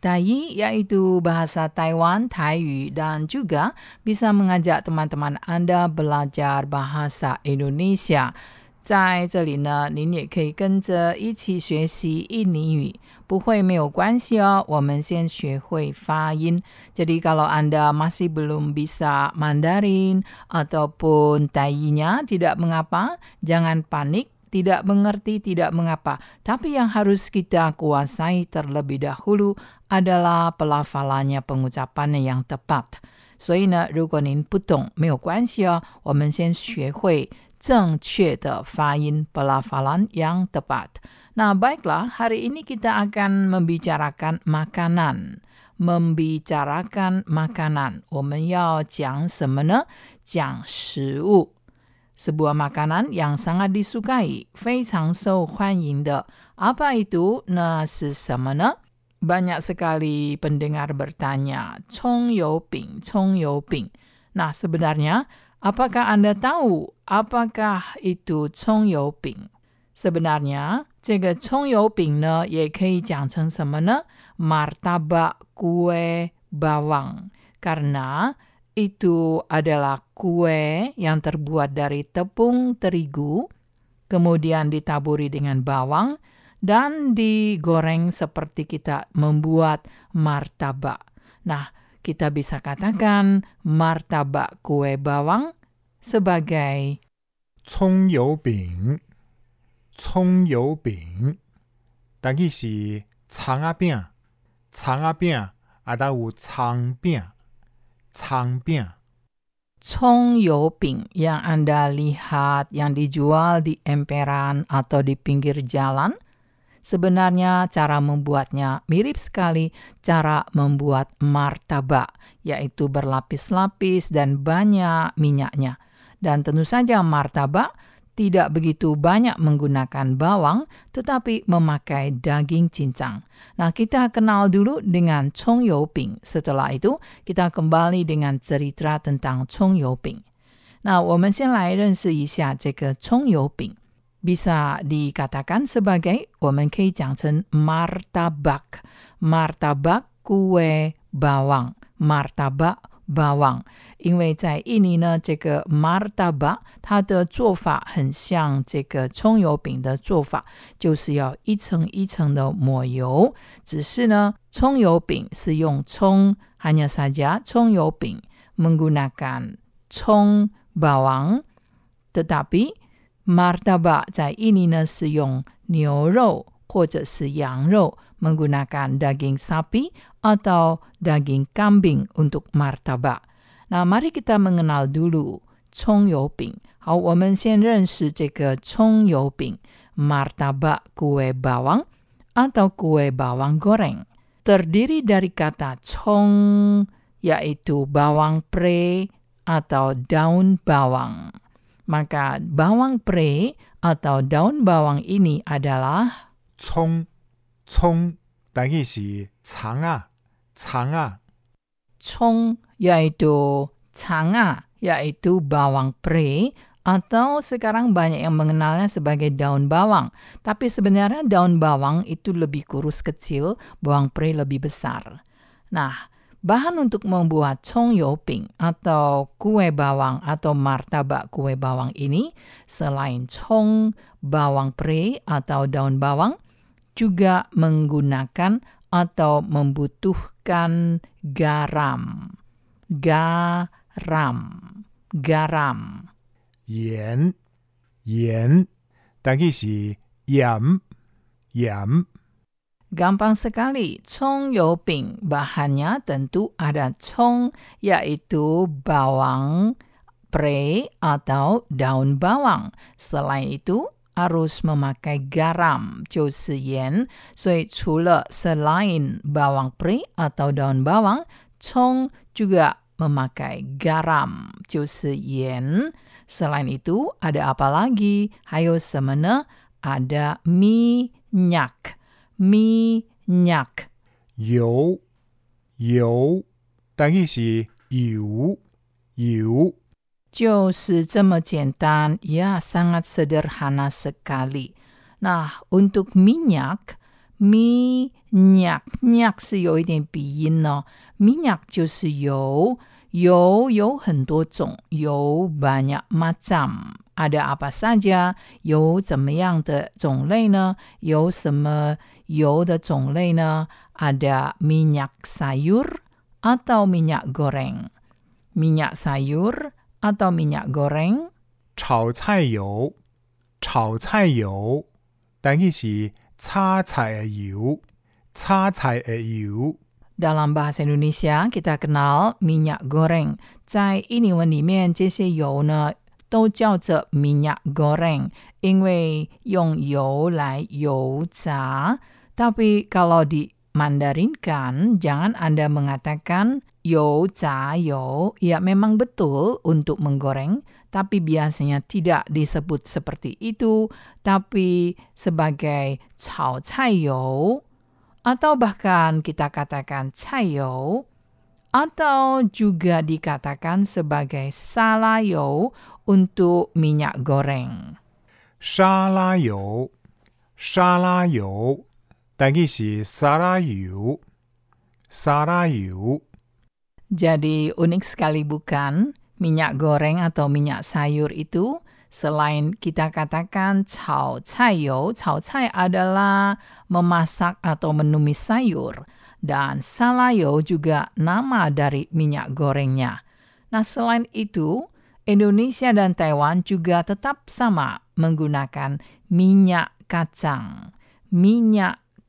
Tai yaitu bahasa Taiwan, Taiyu, dan juga bisa mengajak teman-teman Anda belajar bahasa Indonesia. 在这里呢，您也可以跟着一起学习印尼语，不会没有关系哦。我们先学会发音。Jadi kalau Anda masih belum bisa Mandarin ataupun Taiyinya tidak mengapa, jangan panik. Tidak mengerti tidak mengapa, tapi yang harus kita kuasai terlebih dahulu adalah pelafalannya, pengucapannya yang tepat. 所以呢，如果您不懂，没有关系哦，我们先学会正确的发音 pelafalan yang tepat. Nah, baiklah, hari ini kita akan membicarakan makanan. Membicarakan makanan. 我们要讲什么呢？讲食物。 sebuah makanan yang sangat disukai, 非常受欢迎的。Apa itu? Nah, 是什么呢？banyak sekali pendengar bertanya, 葱油饼,葱油饼. Nah, sebenarnya apakah Anda tahu apakah itu 葱油饼? Sebenarnya, 这个葱油饼呢也可以讲成什么呢？martabak kue bawang. Karena itu adalah kue yang terbuat dari tepung terigu, kemudian ditaburi dengan bawang, dan digoreng seperti kita membuat martabak. Nah, kita bisa katakan martabak kue bawang sebagai 葱油饼，葱油饼，但佢是葱仔饼，葱仔饼啊，都有葱饼， 葱饼。Cong yo ping yang Anda lihat yang dijual di emperan atau di pinggir jalan, sebenarnya cara membuatnya mirip sekali cara membuat martabak, yaitu berlapis-lapis dan banyak minyaknya. Dan tentu saja martabak tidak begitu banyak menggunakan bawang, tetapi memakai daging cincang. Nah, kita kenal dulu dengan Chong Yo Ping. Setelah itu, kita kembali dengan cerita tentang Chong Yo Ping. Nah, 我们先来认识一下这个葱油饼。bisa dikatakan sebagai 我们可以讲成 martabak, martabak kue bawang, 霸王因为在印尼呢这个马尔达巴它的做法很像这个葱油饼的做法就是要一层一层的抹油。只是呢葱油饼是用葱哈尼萨加葱油饼蒙古那干葱霸王的大比马尔达巴在印尼呢是用牛肉或者是羊肉 menggunakan daging sapi atau daging kambing untuk martabak. Nah, mari kita mengenal dulu 葱油饼。好，我们先认识这个葱油饼 martabak kue bawang atau kue bawang goreng. Terdiri dari kata cong, yaitu bawang pre atau daun bawang. Maka bawang pre atau daun bawang ini adalah 葱 葱，但佢是葱啊，葱啊。 cong yaitu canga yaitu bawang pre atau sekarang banyak yang mengenalnya sebagai daun bawang. Tapi sebenarnya daun bawang itu lebih kurus kecil, bawang pre lebih besar. Nah, bahan untuk membuat cong yoping atau kue bawang atau martabak kue bawang ini selain cong, bawang pre atau daun bawang juga menggunakan atau membutuhkan garam. Garam. Garam. Yen. Yen. Tadi si yam. Yam. Gampang sekali. Cong yoping. Bahannya tentu ada cong, yaitu bawang pre atau daun bawang. Selain itu, harus memakai garam 就是盐。所以除了 selain bawang pre atau daun bawang, cong juga memakai garam 就是盐。Selain itu, ada apa lagi? 还有什么呢？ada minyak, minyak. 油油，单语是油油。 就是这么简单，ya sangat sederhana sekali. Nah, untuk minyak, minyak, minyak 是有一点鼻音哦。minyak 就是油，油有很多种，油 banyak macam。ada apa saja？有怎么样的种类呢？有什么油的种类呢？Ada minyak sayur atau minyak goreng. Minyak sayur atau minyak goreng. 炒菜油，炒菜油，但系是炒菜嘅油，炒菜嘅油。Dalam bahasa Indonesia, kita kenal minyak goreng. 在印尼文里面，这些油呢都叫着 minyak goreng，因为用油来油炸。Tapi kalau di Mandarinkan, jangan Anda mengatakan You ca you, ya memang betul untuk menggoreng, tapi biasanya tidak disebut seperti itu, tapi sebagai cao cai you, atau bahkan kita katakan cai you, atau juga dikatakan sebagai salayo untuk minyak goreng. Salayo, salayo, tadi si salayo, sarayu. Jadi unik sekali bukan? Minyak goreng atau minyak sayur itu selain kita katakan cao cai yo, cao cai adalah memasak atau menumis sayur dan salayo juga nama dari minyak gorengnya. Nah, selain itu, Indonesia dan Taiwan juga tetap sama menggunakan minyak kacang. Minyak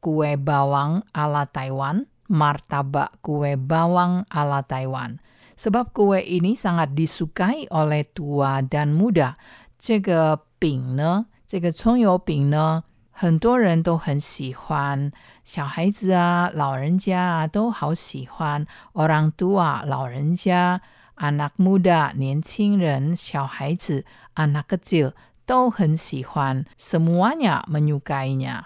kue bawang ala Taiwan, martabak kue bawang ala Taiwan. Sebab kue ini sangat disukai oleh tua dan muda. 这个饼呢，这个葱油饼呢，很多人都很喜欢，小孩子啊、老人家啊都好喜欢。Orang tua, 老人家，anak muda 年轻人、小孩子，anak kecil 都很喜欢。Semuanya menyukainya.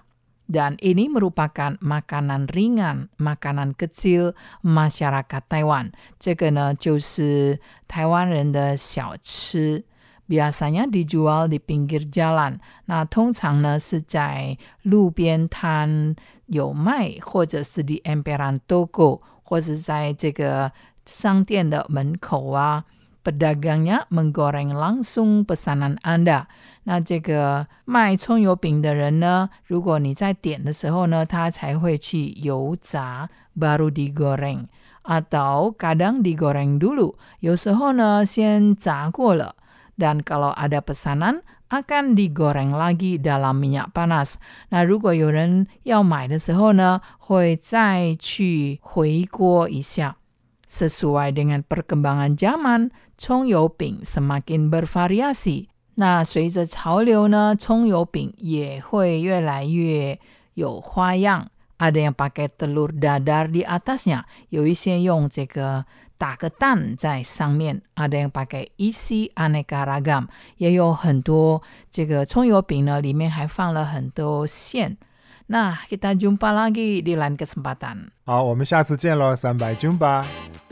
Dan ini merupakan makanan ringan, makanan kecil masyarakat Taiwan. 这个呢，就是台湾人的小吃。biasanya dijual di pinggir jalan. Nah, 通常呢是在路边摊有卖，或者是 di emperan toko，或是在这个商店的门口啊。Pedagangnya menggoreng langsung pesanan Anda。 那这个卖葱油饼的人呢，如果你在点的时候呢，他才会去油炸，baru digoreng。atau kadang digoreng dulu，有时候呢先炸过了。dan kalau ada pesanan akan digoreng lagi dalam minyak panas. Nah, 如果有人要买的时候呢，会再去回锅一下。Sesuai dengan perkembangan zaman, 葱油饼 semakin bervariasi. 那随着潮流呢，葱油饼也会越来越有花样。Ada yang pakai telur dadar di atasnya，有一些用这个打个蛋在上面，ada yang pakai isi aneka ragam，也有很多这个葱油饼呢，里面还放了很多馅。Nah, kita jumpa lagi di lain kesempatan. 好，我们下次见喽，三百 jumpa。